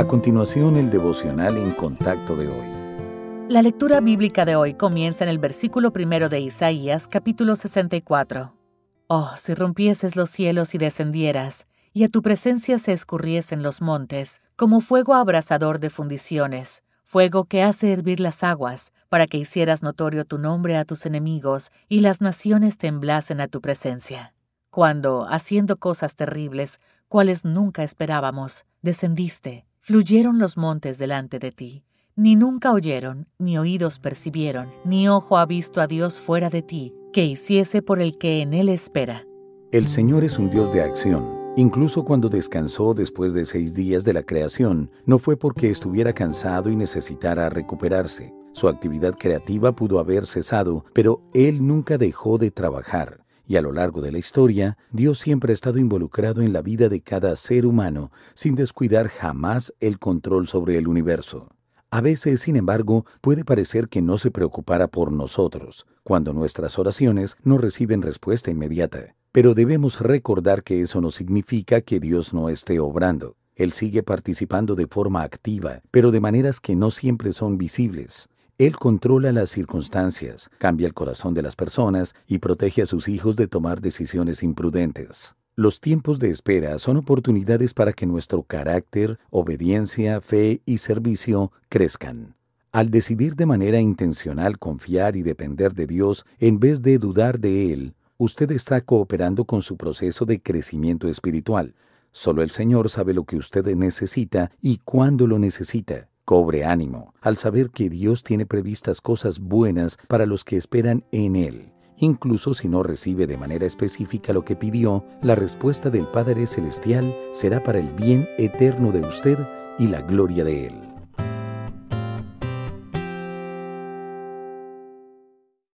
A continuación, el devocional en contacto de hoy. La lectura bíblica de hoy comienza en el versículo primero de Isaías, capítulo 64. Oh, si rompieses los cielos y descendieras, y a tu presencia se escurriesen los montes, como fuego abrasador de fundiciones, fuego que hace hervir las aguas, para que hicieras notorio tu nombre a tus enemigos, y las naciones temblasen a tu presencia. Cuando, haciendo cosas terribles, cuales nunca esperábamos, descendiste, fluyeron los montes delante de ti. Ni nunca oyeron, ni oídos percibieron, ni ojo ha visto a Dios fuera de ti, que hiciese por el que en él espera. El Señor es un Dios de acción Incluso cuando descansó después de seis días de la creación, no fue porque estuviera cansado y necesitara recuperarse. Su actividad creativa pudo haber cesado, pero Él nunca dejó de trabajar. Y a lo largo de la historia, Dios siempre ha estado involucrado en la vida de cada ser humano, sin descuidar jamás el control sobre el universo. A veces, sin embargo, puede parecer que no se preocupara por nosotros, cuando nuestras oraciones no reciben respuesta inmediata. Pero debemos recordar que eso no significa que Dios no esté obrando. Él sigue participando de forma activa, pero de maneras que no siempre son visibles. Él controla las circunstancias, cambia el corazón de las personas y protege a sus hijos de tomar decisiones imprudentes. Los tiempos de espera son oportunidades para que nuestro carácter, obediencia, fe y servicio crezcan. Al decidir de manera intencional confiar y depender de Dios en vez de dudar de Él, usted está cooperando con su proceso de crecimiento espiritual. Solo el Señor sabe lo que usted necesita y cuándo lo necesita. Cobre ánimo al saber que Dios tiene previstas cosas buenas para los que esperan en Él. Incluso si no recibe de manera específica lo que pidió, la respuesta del Padre Celestial será para el bien eterno de usted y la gloria de Él.